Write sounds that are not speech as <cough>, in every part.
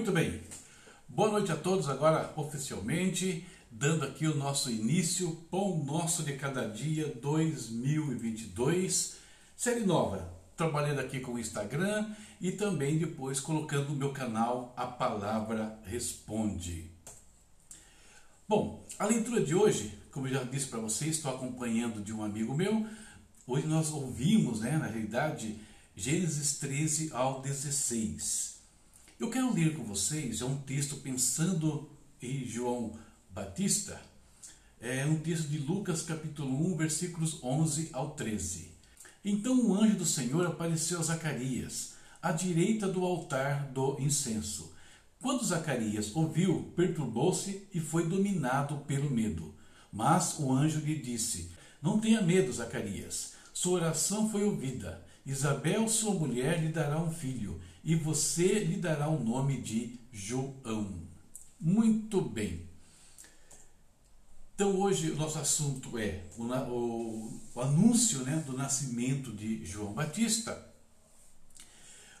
Muito bem. Boa noite a todos. Agora, oficialmente, dando aqui o nosso início, Pão Nosso de Cada Dia 2022, série nova. Trabalhando aqui com o Instagram e também depois colocando no meu canal A Palavra Responde. Bom, a leitura de hoje, como eu já disse para vocês, estou acompanhando de um amigo meu. Hoje nós ouvimos, né, na realidade, Gênesis 13 ao 16. Eu quero ler com vocês, é um texto pensando em João Batista, é um texto de Lucas capítulo 1, versículos 11 ao 13. Então o anjo do Senhor apareceu a Zacarias, à direita do altar do incenso. Quando Zacarias ouviu, perturbou-se e foi dominado pelo medo. Mas o anjo lhe disse: Não tenha medo, Zacarias. Sua oração foi ouvida. Isabel, sua mulher, lhe dará um filho, e você lhe dará o nome de João. Muito bem. Então hoje o nosso assunto é o, o, o anúncio né, do nascimento de João Batista,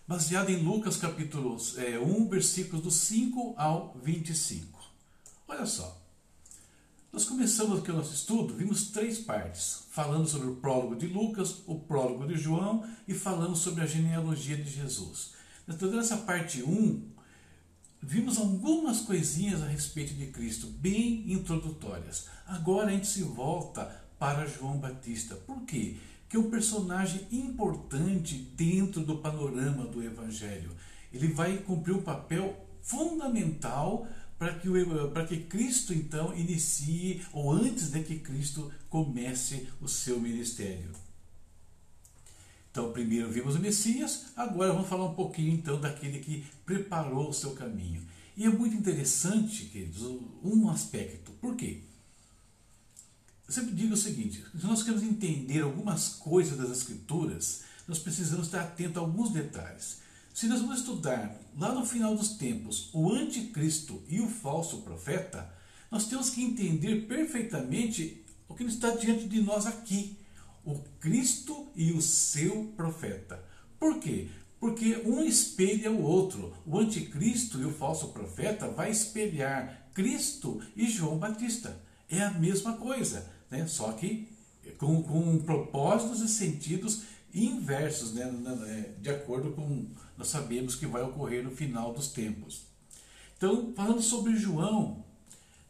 baseado em Lucas capítulo é, 1, versículos do 5 ao 25. Olha só, nós começamos aqui o nosso estudo, vimos três partes, falando sobre o prólogo de Lucas, o prólogo de João e falando sobre a genealogia de Jesus. Então, nessa parte 1, vimos algumas coisinhas a respeito de Cristo, bem introdutórias. Agora a gente se volta para João Batista. Por quê? Que é um personagem importante dentro do panorama do Evangelho. Ele vai cumprir um papel fundamental para que, para que Cristo então inicie, ou antes de que Cristo comece o seu ministério. Então, primeiro vimos o Messias, agora vamos falar um pouquinho então daquele que preparou o seu caminho. E é muito interessante, queridos, um aspecto. Por quê? Eu sempre digo o seguinte: se nós queremos entender algumas coisas das Escrituras, nós precisamos estar atento a alguns detalhes. Se nós vamos estudar lá no final dos tempos o anticristo e o falso profeta, nós temos que entender perfeitamente o que está diante de nós aqui: o Cristo e o seu profeta. Por quê? Porque um espelha o outro. O anticristo e o falso profeta vai espelhar Cristo e João Batista. É a mesma coisa, né? só que com, com propósitos e sentidos inversos, né? De acordo com nós sabemos que vai ocorrer no final dos tempos. Então, falando sobre João,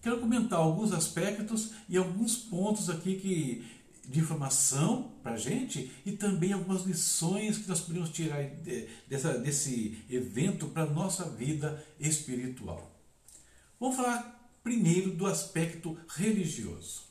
quero comentar alguns aspectos e alguns pontos aqui que, de informação para a gente e também algumas lições que nós podemos tirar dessa, desse evento para a nossa vida espiritual. Vamos falar primeiro do aspecto religioso.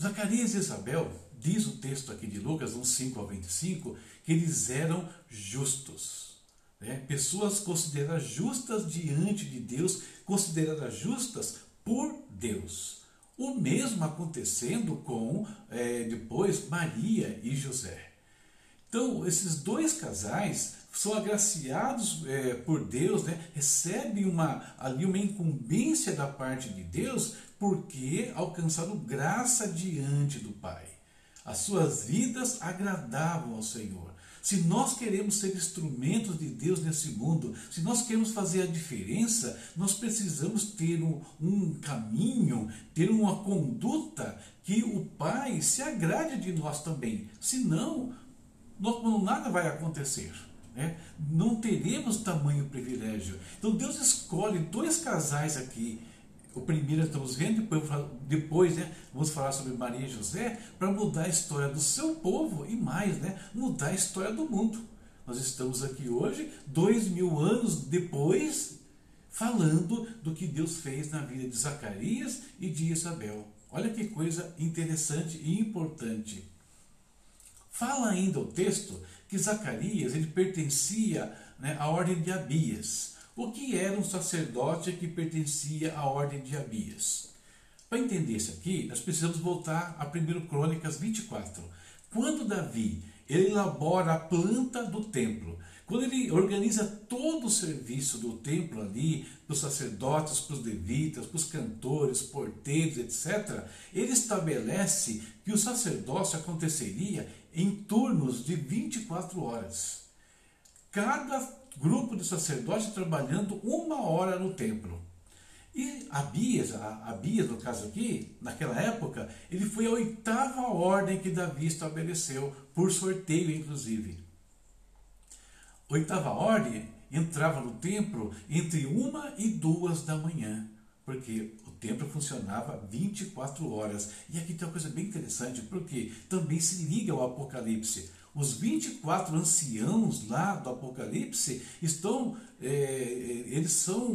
Zacarias e Isabel, diz o texto aqui de Lucas, 1, 5 ao 25, que eles eram justos. Né? Pessoas consideradas justas diante de Deus, consideradas justas por Deus. O mesmo acontecendo com é, depois Maria e José. Então, esses dois casais são agraciados é, por Deus, né? recebem uma, ali uma incumbência da parte de Deus, porque alcançaram graça diante do Pai. As suas vidas agradavam ao Senhor. Se nós queremos ser instrumentos de Deus nesse mundo, se nós queremos fazer a diferença, nós precisamos ter um, um caminho, ter uma conduta que o Pai se agrade de nós também. Senão, nada vai acontecer. Né? Não teremos tamanho privilégio. Então Deus escolhe dois casais aqui o primeiro estamos vendo, depois, depois né, vamos falar sobre Maria e José, para mudar a história do seu povo e mais, né, mudar a história do mundo. Nós estamos aqui hoje, dois mil anos depois, falando do que Deus fez na vida de Zacarias e de Isabel. Olha que coisa interessante e importante. Fala ainda o texto que Zacarias ele pertencia né, à ordem de Abias. O que era um sacerdote que pertencia à ordem de Abias? Para entender isso aqui, nós precisamos voltar a 1 Crônicas 24. Quando Davi ele elabora a planta do templo, quando ele organiza todo o serviço do templo ali, para os sacerdotes, para os levitas, para os cantores, porteiros, etc., ele estabelece que o sacerdócio aconteceria em turnos de 24 horas. cada grupo de sacerdotes trabalhando uma hora no templo. E Abias, Abias no caso aqui, naquela época, ele foi a oitava ordem que Davi estabeleceu, por sorteio inclusive. Oitava ordem entrava no templo entre uma e duas da manhã, porque templo funcionava 24 horas. E aqui tem uma coisa bem interessante, porque também se liga ao Apocalipse. Os 24 anciãos lá do Apocalipse estão, é, é, eles são,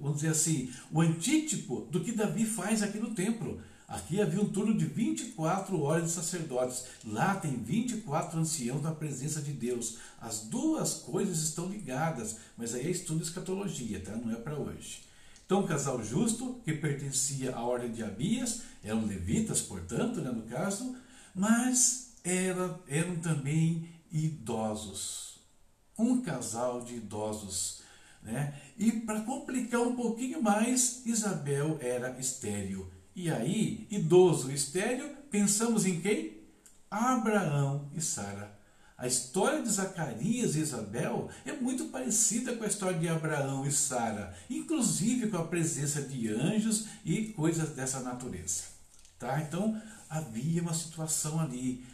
vamos dizer assim, o antítipo do que Davi faz aqui no templo. Aqui havia um turno de 24 horas de sacerdotes. Lá tem 24 anciãos na presença de Deus. As duas coisas estão ligadas, mas aí é estudo escatologia, tá? Não é para hoje. Então, o casal justo, que pertencia à ordem de Abias, eram levitas, portanto, né, no caso, mas eram, eram também idosos. Um casal de idosos. Né? E para complicar um pouquinho mais, Isabel era estéril. E aí, idoso estéril, pensamos em quem? Abraão e Sara. A história de Zacarias e Isabel é muito parecida com a história de Abraão e Sara, inclusive com a presença de anjos e coisas dessa natureza. Tá? Então, havia uma situação ali.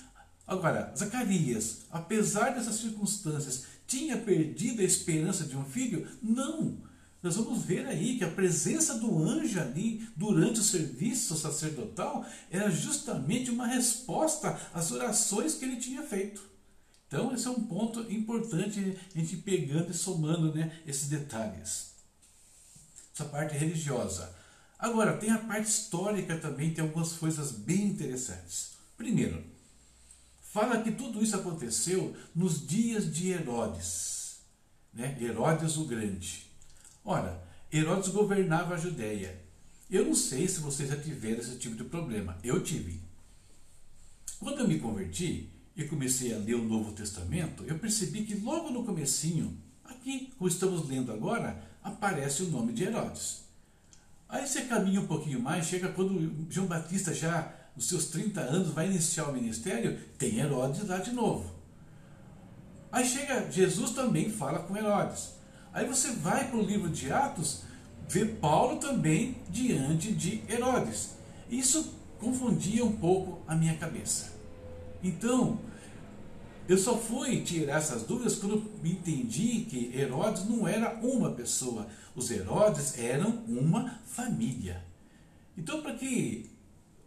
Agora, Zacarias, apesar dessas circunstâncias, tinha perdido a esperança de um filho? Não. Nós vamos ver aí que a presença do anjo ali durante o serviço sacerdotal era justamente uma resposta às orações que ele tinha feito. Então, esse é um ponto importante a gente pegando e somando né, esses detalhes. Essa parte religiosa. Agora, tem a parte histórica também, tem algumas coisas bem interessantes. Primeiro, fala que tudo isso aconteceu nos dias de Herodes, né? Herodes o Grande. Ora, Herodes governava a Judéia. Eu não sei se vocês já tiveram esse tipo de problema. Eu tive. Quando eu me converti e comecei a ler o Novo Testamento, eu percebi que logo no comecinho, aqui, como estamos lendo agora, aparece o nome de Herodes. Aí você caminha um pouquinho mais, chega quando João Batista já nos seus 30 anos, vai iniciar o ministério, tem Herodes lá de novo. Aí chega, Jesus também fala com Herodes. Aí você vai para o livro de Atos, vê Paulo também diante de Herodes. Isso confundia um pouco a minha cabeça. Então, eu só fui tirar essas dúvidas quando entendi que Herodes não era uma pessoa. Os Herodes eram uma família. Então, para que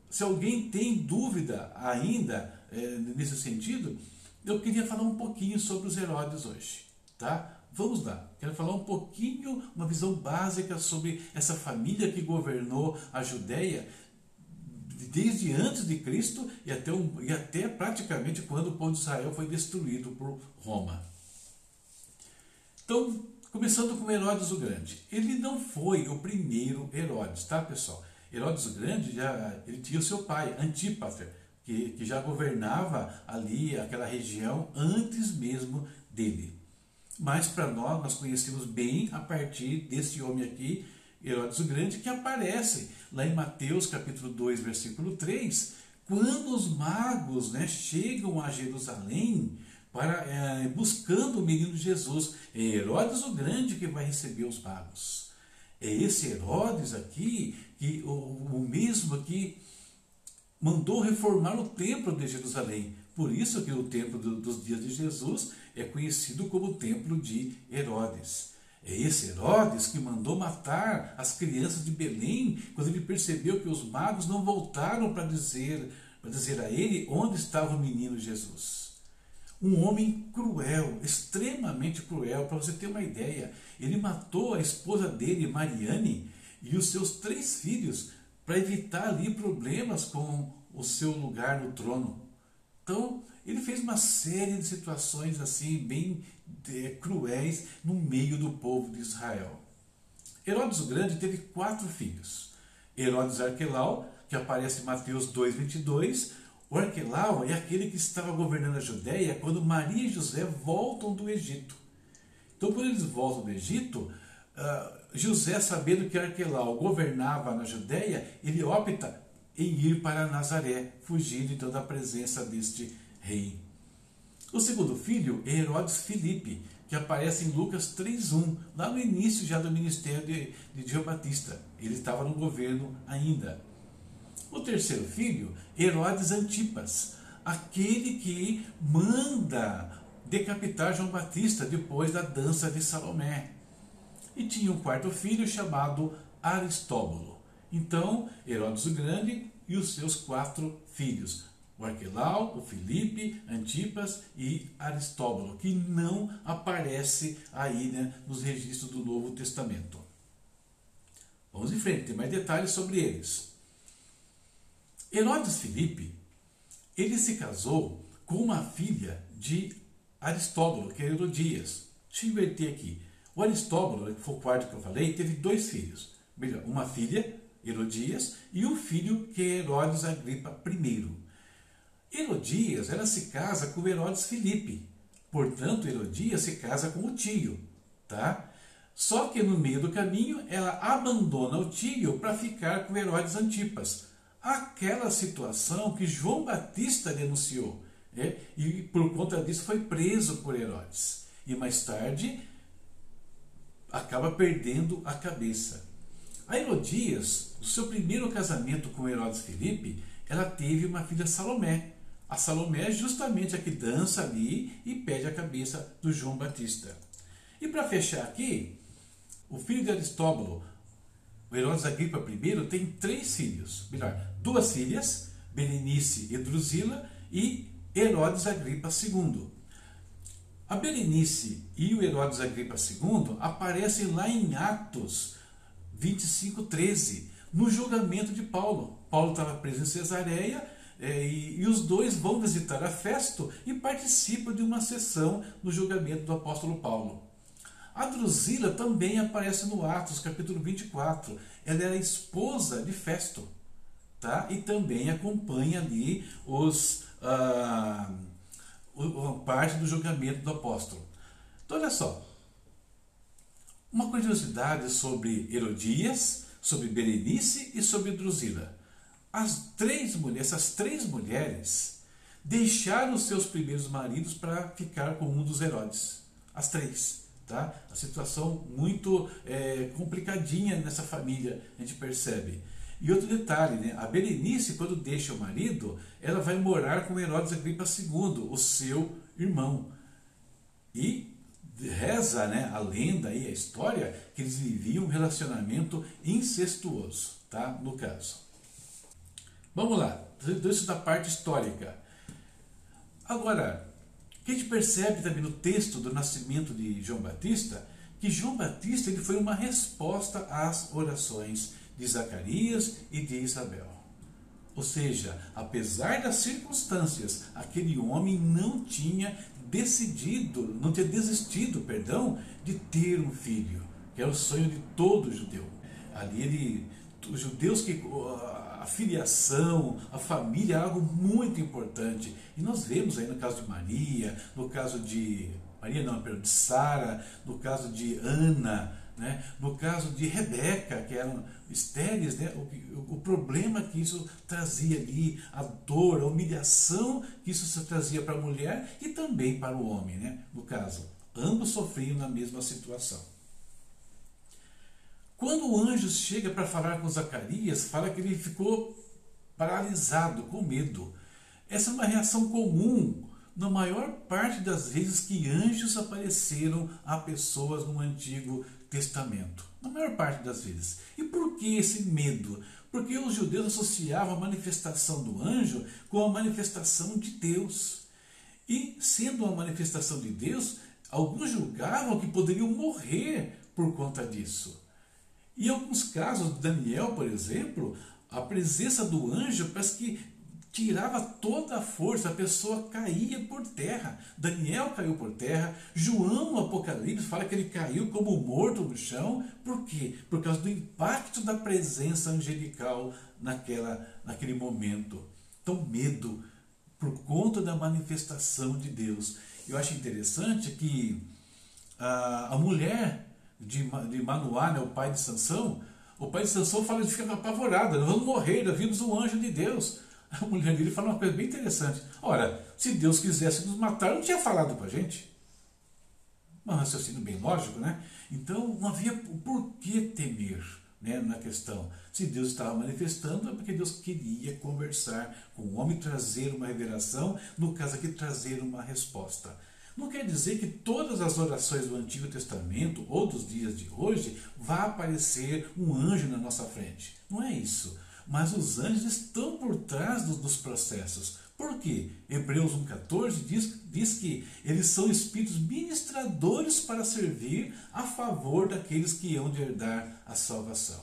se alguém tem dúvida ainda é, nesse sentido, eu queria falar um pouquinho sobre os Herodes hoje, tá? Vamos lá, quero falar um pouquinho, uma visão básica sobre essa família que governou a Judéia desde antes de Cristo e até, e até praticamente quando o povo de Israel foi destruído por Roma. Então, começando com Herodes o Grande. Ele não foi o primeiro Herodes, tá pessoal? Herodes o Grande já ele tinha o seu pai, Antípater, que, que já governava ali aquela região antes mesmo dele. Mas para nós, nós conhecemos bem a partir desse homem aqui, Herodes o Grande, que aparece lá em Mateus capítulo 2, versículo 3, quando os magos né, chegam a Jerusalém para é, buscando o menino Jesus. É Herodes o Grande que vai receber os magos. É esse Herodes aqui que o, o mesmo que mandou reformar o templo de Jerusalém. Por isso que o templo do, dos dias de Jesus é conhecido como o templo de Herodes. É esse Herodes que mandou matar as crianças de Belém quando ele percebeu que os magos não voltaram para dizer, para dizer a ele onde estava o menino Jesus. Um homem cruel, extremamente cruel, para você ter uma ideia. Ele matou a esposa dele, Mariane, e os seus três filhos para evitar ali problemas com o seu lugar no trono. Então, ele fez uma série de situações assim bem cruéis no meio do povo de Israel. Herodes o Grande teve quatro filhos. Herodes Arquelau, que aparece em Mateus 2,22. O Arquelau é aquele que estava governando a Judéia quando Maria e José voltam do Egito. Então, quando eles voltam do Egito, uh, José, sabendo que Arquelau governava na Judéia, ele opta em ir para Nazaré, fugindo então da presença deste rei. O segundo filho é Herodes Filipe, que aparece em Lucas 3.1, lá no início já do ministério de, de João Batista. Ele estava no governo ainda. O terceiro filho, Herodes Antipas, aquele que manda decapitar João Batista depois da dança de Salomé. E tinha um quarto filho chamado Aristóbulo. Então, Herodes o Grande e os seus quatro filhos, o Arquelau, o Filipe, Antipas e Aristóbulo, que não aparece aí né, nos registros do Novo Testamento. Vamos em frente, tem mais detalhes sobre eles. Herodes Filipe, ele se casou com uma filha de Aristóbulo, que é Herodias. Deixa eu inverter aqui. O Aristóbulo, que foi o quarto que eu falei, teve dois filhos. Melhor, uma filha, Herodias, e um filho que é Herodes Agripa I. Herodias, ela se casa com Herodes Filipe. Portanto, Herodias se casa com o tio, tá? Só que no meio do caminho ela abandona o tio para ficar com Herodes Antipas. Aquela situação que João Batista denunciou. Né? E por conta disso foi preso por Herodes. E mais tarde acaba perdendo a cabeça. A Herodias, no seu primeiro casamento com Herodes Filipe, ela teve uma filha Salomé. A Salomé é justamente a que dança ali e pede a cabeça do João Batista. E para fechar aqui, o filho de Aristóbulo, o Herodes Agripa I, tem três filhos, melhor, duas filhas, Berenice e Drusila, e Herodes Agripa II. A Berenice e o Herodes Agripa II aparecem lá em Atos 25, 13, no julgamento de Paulo. Paulo estava preso em Cesareia é, e, e, os dois vão visitar a Festo e participam de uma sessão no julgamento do apóstolo Paulo. A Drusila também aparece no Atos, capítulo 24. Ela é a esposa de Festo. Tá? E também acompanha ali os, ah, parte do julgamento do apóstolo. Então, olha só. Uma curiosidade sobre Herodias, sobre Berenice e sobre Drusila. As três mulheres, essas três mulheres deixaram seus primeiros maridos para ficar com um dos Herodes. As três. Tá? A situação muito é, complicadinha nessa família, a gente percebe. E outro detalhe, né? a Berenice, quando deixa o marido, ela vai morar com Herodes Agripa II, o seu irmão. E reza né, a lenda e a história que eles viviam um relacionamento incestuoso, tá? no caso. Vamos lá, isso da parte histórica. Agora, que a gente percebe também no texto do nascimento de João Batista, que João Batista ele foi uma resposta às orações de Zacarias e de Isabel. Ou seja, apesar das circunstâncias, aquele homem não tinha decidido, não tinha desistido, perdão, de ter um filho, que é o sonho de todo judeu. Ali ele, os judeus que a filiação, a família é algo muito importante. E nós vemos aí no caso de Maria, no caso de Maria não, perdão, de Sara, no caso de Ana, né? no caso de Rebeca, que eram estéreis, né? o, o, problema que isso trazia ali, a dor, a humilhação que isso trazia para a mulher e também para o homem, né? no caso. Ambos sofriam na mesma situação. Quando o anjo chega para falar com Zacarias, fala que ele ficou paralisado, com medo. Essa é uma reação comum na maior parte das vezes que anjos apareceram a pessoas no Antigo Testamento. Na maior parte das vezes. E por que esse medo? Porque os judeus associavam a manifestação do anjo com a manifestação de Deus. E, sendo uma manifestação de Deus, alguns julgavam que poderiam morrer por conta disso. Em alguns casos, Daniel, por exemplo, a presença do anjo parece que tirava toda a força, a pessoa caía por terra. Daniel caiu por terra, João no Apocalipse fala que ele caiu como morto no chão. Por quê? Por causa do impacto da presença angelical naquela, naquele momento. Então, medo por conta da manifestação de Deus. Eu acho interessante que a, a mulher de, de Manoá, né, o pai de Sansão, o pai de Sansão fala de ficar apavorada, nós vamos morrer, nós vimos um anjo de Deus. <laughs> A mulher dele fala uma coisa bem interessante. Ora, se Deus quisesse nos matar, não tinha falado para gente. Um raciocínio bem lógico, né? Então não havia por que temer né, na questão. Se Deus estava manifestando, é porque Deus queria conversar com o homem, trazer uma revelação, no caso aqui, trazer uma resposta. Não quer dizer que todas as orações do Antigo Testamento ou dos dias de hoje vá aparecer um anjo na nossa frente. Não é isso. Mas os anjos estão por trás dos, processos. Por quê? Hebreus 1,14 diz, diz que eles são espíritos ministradores para servir a favor daqueles que hão de herdar a salvação.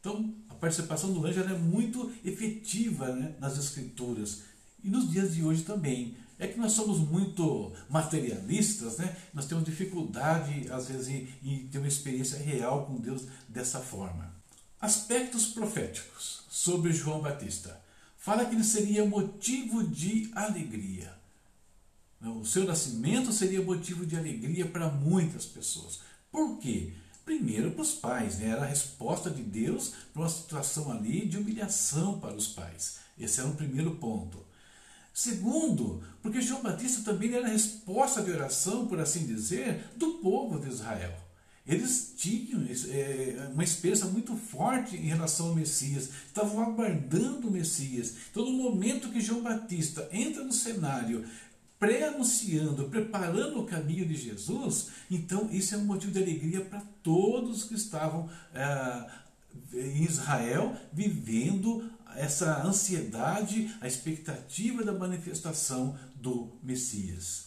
Então, a participação do anjo é muito efetiva né, nas Escrituras. E nos dias de hoje também. É que nós somos muito materialistas, né? nós temos dificuldade, às vezes, em, ter uma experiência real com Deus dessa forma. Aspectos proféticos sobre João Batista fala que ele seria motivo de alegria. O seu nascimento seria motivo de alegria para muitas pessoas. Por quê? Primeiro para os pais, né? era a resposta de Deus para uma situação ali de humilhação para os pais. Esse era o primeiro ponto. Segundo, porque João Batista também era a resposta de oração, por assim dizer, do povo de Israel. Eles tinham é, uma esperança muito forte em relação ao Messias, estavam aguardando o Messias. Então, no momento que João Batista entra no cenário, pré-anunciando, preparando o caminho de Jesus, então isso é um motivo de alegria para todos que estavam é, em Israel vivendo essa ansiedade, a expectativa da manifestação do Messias.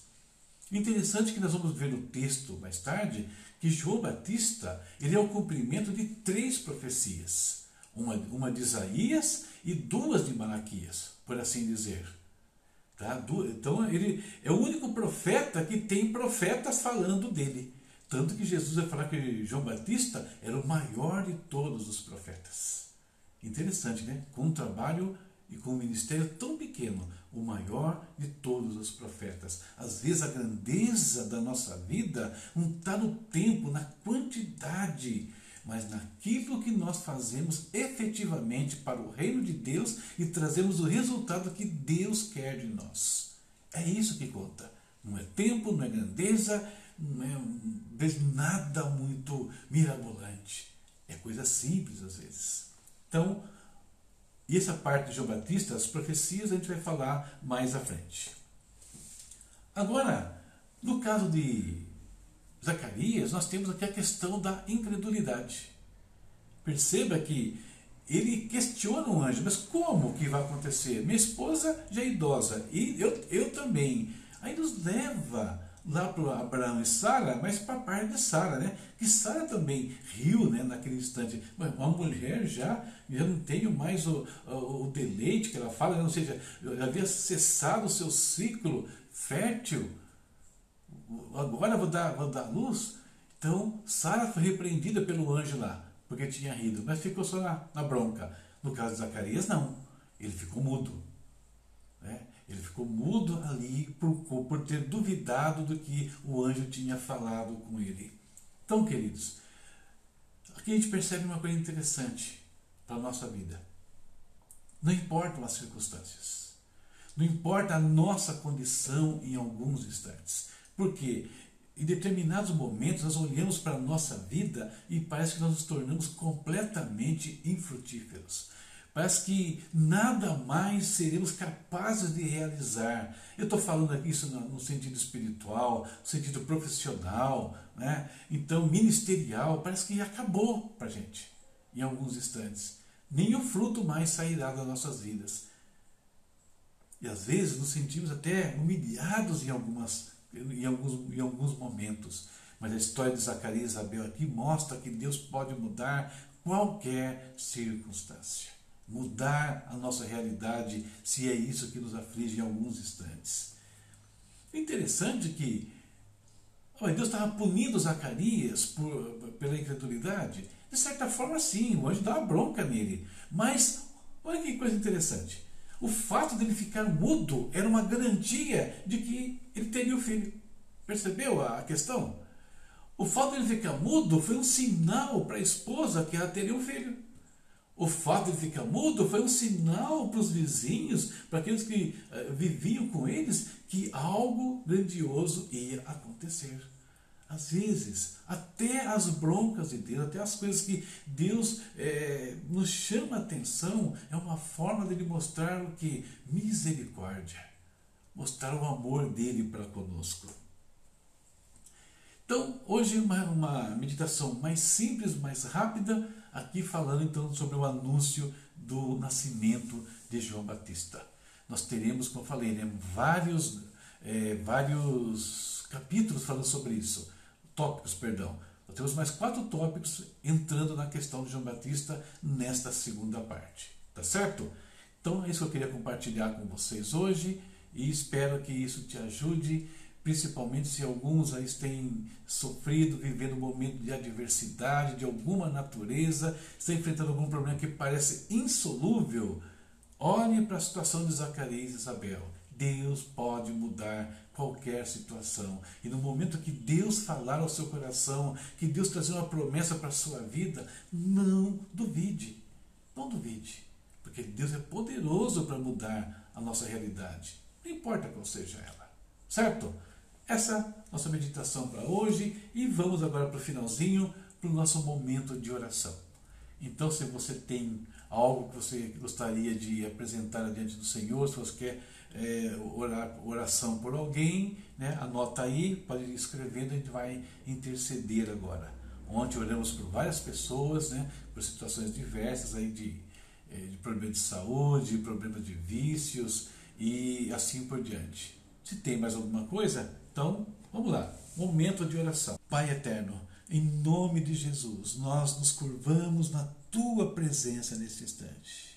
Interessante que nós vamos ver no texto mais tarde que João Batista ele é o cumprimento de três profecias. Uma, uma de Isaías e duas de Malaquias, por assim dizer. Tá? Então ele é o único profeta que tem profetas falando dele. Tanto que Jesus vai falar que João Batista era o maior de todos os profetas. Interessante, né? Com um trabalho e com um ministério tão pequeno, o maior de todos os profetas. Às vezes a grandeza da nossa vida não está no tempo, na quantidade, mas naquilo que nós fazemos efetivamente para o reino de Deus e trazemos o resultado que Deus quer de nós. É isso que conta. Não é tempo, não é grandeza, não é nada muito mirabolante. É coisa simples às vezes. Então, e essa parte de João Batista, as profecias, a gente vai falar mais à frente. Agora, no caso de Zacarias, nós temos aqui a questão da incredulidade. Perceba que ele questiona o anjo, mas como que vai acontecer? Minha esposa já é idosa e eu, eu também. Aí nos leva lá para Abraão e Sara, mas para a parte de Sara, né? Que Sara também riu né, naquele instante. Uma mulher já, já não tem mais o, o, deleite que ela fala, né? ou seja, havia cessado o seu ciclo fértil. Agora vou dar, vou dar luz. Então, Sara foi repreendida pelo anjo lá, porque tinha rido, mas ficou só na, na bronca. No caso de Zacarias, não. Ele ficou mudo. Né? Ele ficou mudo ali por, por ter duvidado do que o anjo tinha falado com ele. Então, queridos, aqui a gente percebe uma coisa interessante para a nossa vida. Não importam as circunstâncias. Não importa a nossa condição em alguns instantes. Porque em determinados momentos nós olhamos para a nossa vida e parece que nós nos tornamos completamente infrutíferos. Parece que nada mais seremos capazes de realizar. Eu estou falando aqui isso no sentido espiritual, no sentido profissional, né? então ministerial. Parece que acabou para a gente em alguns instantes. Nem o fruto mais sairá das nossas vidas. E às vezes nos sentimos até humilhados em, algumas, em, alguns, em alguns momentos. Mas a história de Zacarias e Isabel aqui mostra que Deus pode mudar qualquer circunstância mudar a nossa realidade, se é isso que nos aflige em alguns instantes. Interessante que oh, Deus estava punindo Zacarias por, pela incredulidade. De certa forma, sim, o anjo dá bronca nele. Mas, olha que coisa interessante. O fato dele ficar mudo era uma garantia de que ele teria o filho. Percebeu a questão? O fato dele ficar mudo foi um sinal para a esposa que ela teria um filho. O fato de ficar mudo foi um sinal para os vizinhos, para aqueles que uh, viviam com eles, que algo grandioso ia acontecer. Às vezes, até as broncas de Deus, até as coisas que Deus é, nos chama a atenção, é uma forma dele mostrar o que? Misericórdia. Mostrar o amor dele para conosco. Então, hoje uma, uma meditação mais simples, mais rápida, aqui falando então sobre o anúncio do nascimento de João Batista. Nós teremos, como eu falei, né, vários, é, vários capítulos falando sobre isso, tópicos, perdão. Nós temos mais quatro tópicos entrando na questão de João Batista nesta segunda parte, tá certo? Então é isso que eu queria compartilhar com vocês hoje e espero que isso te ajude principalmente se alguns aí têm sofrido, vivendo um momento de adversidade de alguma natureza, estão enfrentando algum problema que parece insolúvel, olhe para a situação de Zacarias e Isabel. Deus pode mudar qualquer situação. E no momento que Deus falar ao seu coração, que Deus trazer uma promessa para a sua vida, não duvide. Não duvide. Porque Deus é poderoso para mudar a nossa realidade. Não importa qual seja ela. Certo? Essa nossa meditação para hoje e vamos agora para o finalzinho, para o nosso momento de oração. Então, se você tem algo que você gostaria de apresentar diante do Senhor, se você quer é, orar, oração por alguém, né, anota aí, pode ir escrevendo, a gente vai interceder agora. Ontem oramos por várias pessoas, né, por situações diversas aí de, é, de problemas de saúde, problemas de vícios e assim por diante. Se tem mais alguma coisa, então, vamos lá. Momento de oração. Pai eterno, em nome de Jesus, nós nos curvamos na tua presença nesse instante.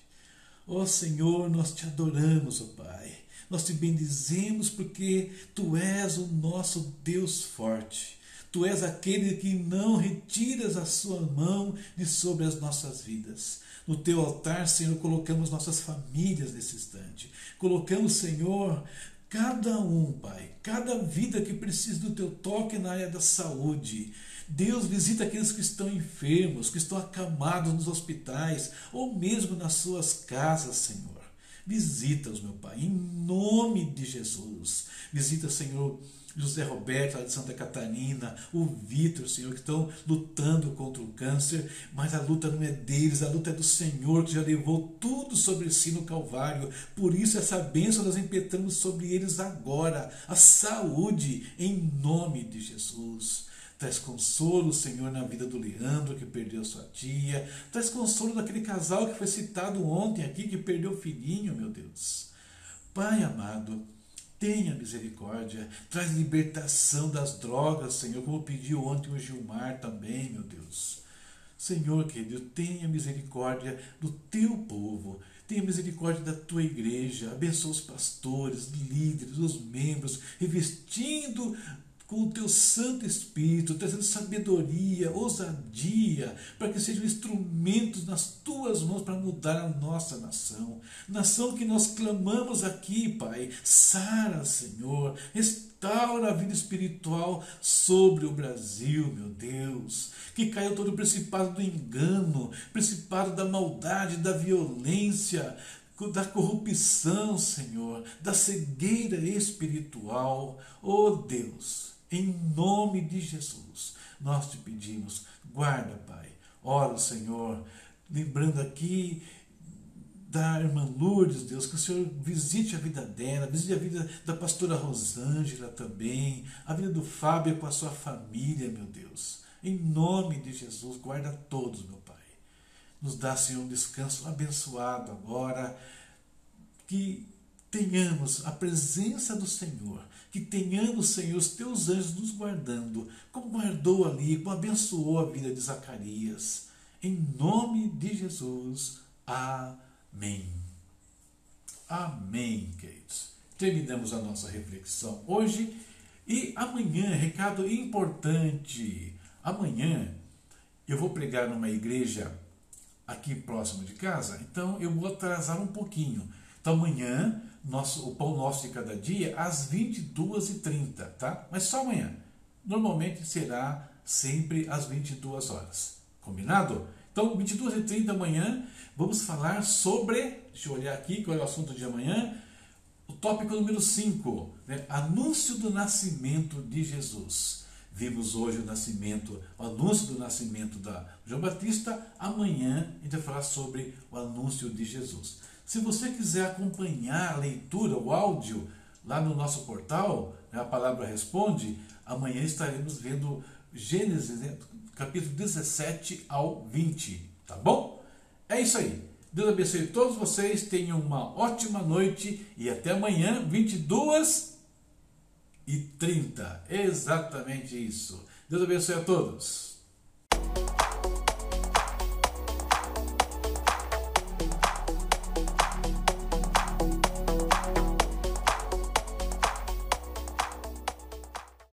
Ó oh, Senhor, nós te adoramos, ó oh Pai. Nós te bendizemos porque tu és o nosso Deus forte. Tu és aquele que não retiras a sua mão de sobre as nossas vidas. No teu altar, Senhor, colocamos nossas famílias nesse instante. Colocamos, Senhor, Cada um, Pai, cada vida que precisa do teu toque na área da saúde. Deus visita aqueles que estão enfermos, que estão acamados nos hospitais ou mesmo nas suas casas, Senhor. Visita-os, meu Pai, em nome de Jesus. Visita, Senhor, José Roberto, lá de Santa Catarina, o Vitor, Senhor, que estão lutando contra o câncer, mas a luta não é deles, a luta é do Senhor, que já levou tudo sobre si no Calvário. Por isso, essa bênção nós impetramos sobre eles agora, a saúde, em nome de Jesus. Traz consolo, Senhor, na vida do Leandro, que perdeu sua tia. Traz consolo naquele casal que foi citado ontem aqui, que perdeu o filhinho, meu Deus. Pai amado, Tenha misericórdia, traz libertação das drogas, Senhor, como pediu ontem o Gilmar também, meu Deus. Senhor querido, tenha misericórdia do teu povo, tenha misericórdia da tua igreja, abençoa os pastores, líderes, os membros, revestindo com o teu Santo Espírito, trazendo sabedoria, ousadia, para que sejam instrumentos nas tuas mãos para mudar a nossa nação. Nação que nós clamamos aqui, Pai. Sara, Senhor, restaura a vida espiritual sobre o Brasil, meu Deus. Que caiu todo o principado do engano, principado da maldade, da violência, da corrupção, Senhor, da cegueira espiritual. Oh Deus, em nome de Jesus, nós te pedimos, guarda, Pai. Ora, Senhor, lembrando aqui da irmã Lourdes, Deus, que o Senhor visite a vida dela, visite a vida da pastora Rosângela também, a vida do Fábio com a sua família, meu Deus. Em nome de Jesus, guarda todos, meu Pai. Nos dá, Senhor, um descanso abençoado agora, que tenhamos a presença do Senhor que tenhamos, Senhor, os teus anjos nos guardando, como guardou ali, como abençoou a vida de Zacarias. Em nome de Jesus. Amém. Amém, queridos. Terminamos a nossa reflexão hoje e amanhã, recado importante. Amanhã eu vou pregar numa igreja aqui próximo de casa, então eu vou atrasar um pouquinho. Então amanhã nosso, o pão nosso de cada dia às 22h30, tá? Mas só amanhã. Normalmente será sempre às 22 horas. Combinado? Então, 22h30 da manhã, vamos falar sobre. Deixa eu olhar aqui qual é o assunto de amanhã. O tópico número 5, né? anúncio do nascimento de Jesus. Vimos hoje o nascimento, o anúncio do nascimento da João Batista. Amanhã a gente vai falar sobre o anúncio de Jesus. Se você quiser acompanhar a leitura, o áudio, lá no nosso portal, né, a palavra responde, amanhã estaremos vendo Gênesis, né, capítulo 17 ao 20. Tá bom? É isso aí. Deus abençoe todos vocês, tenham uma ótima noite e até amanhã, 22 e 30. Exatamente isso. Deus abençoe a todos.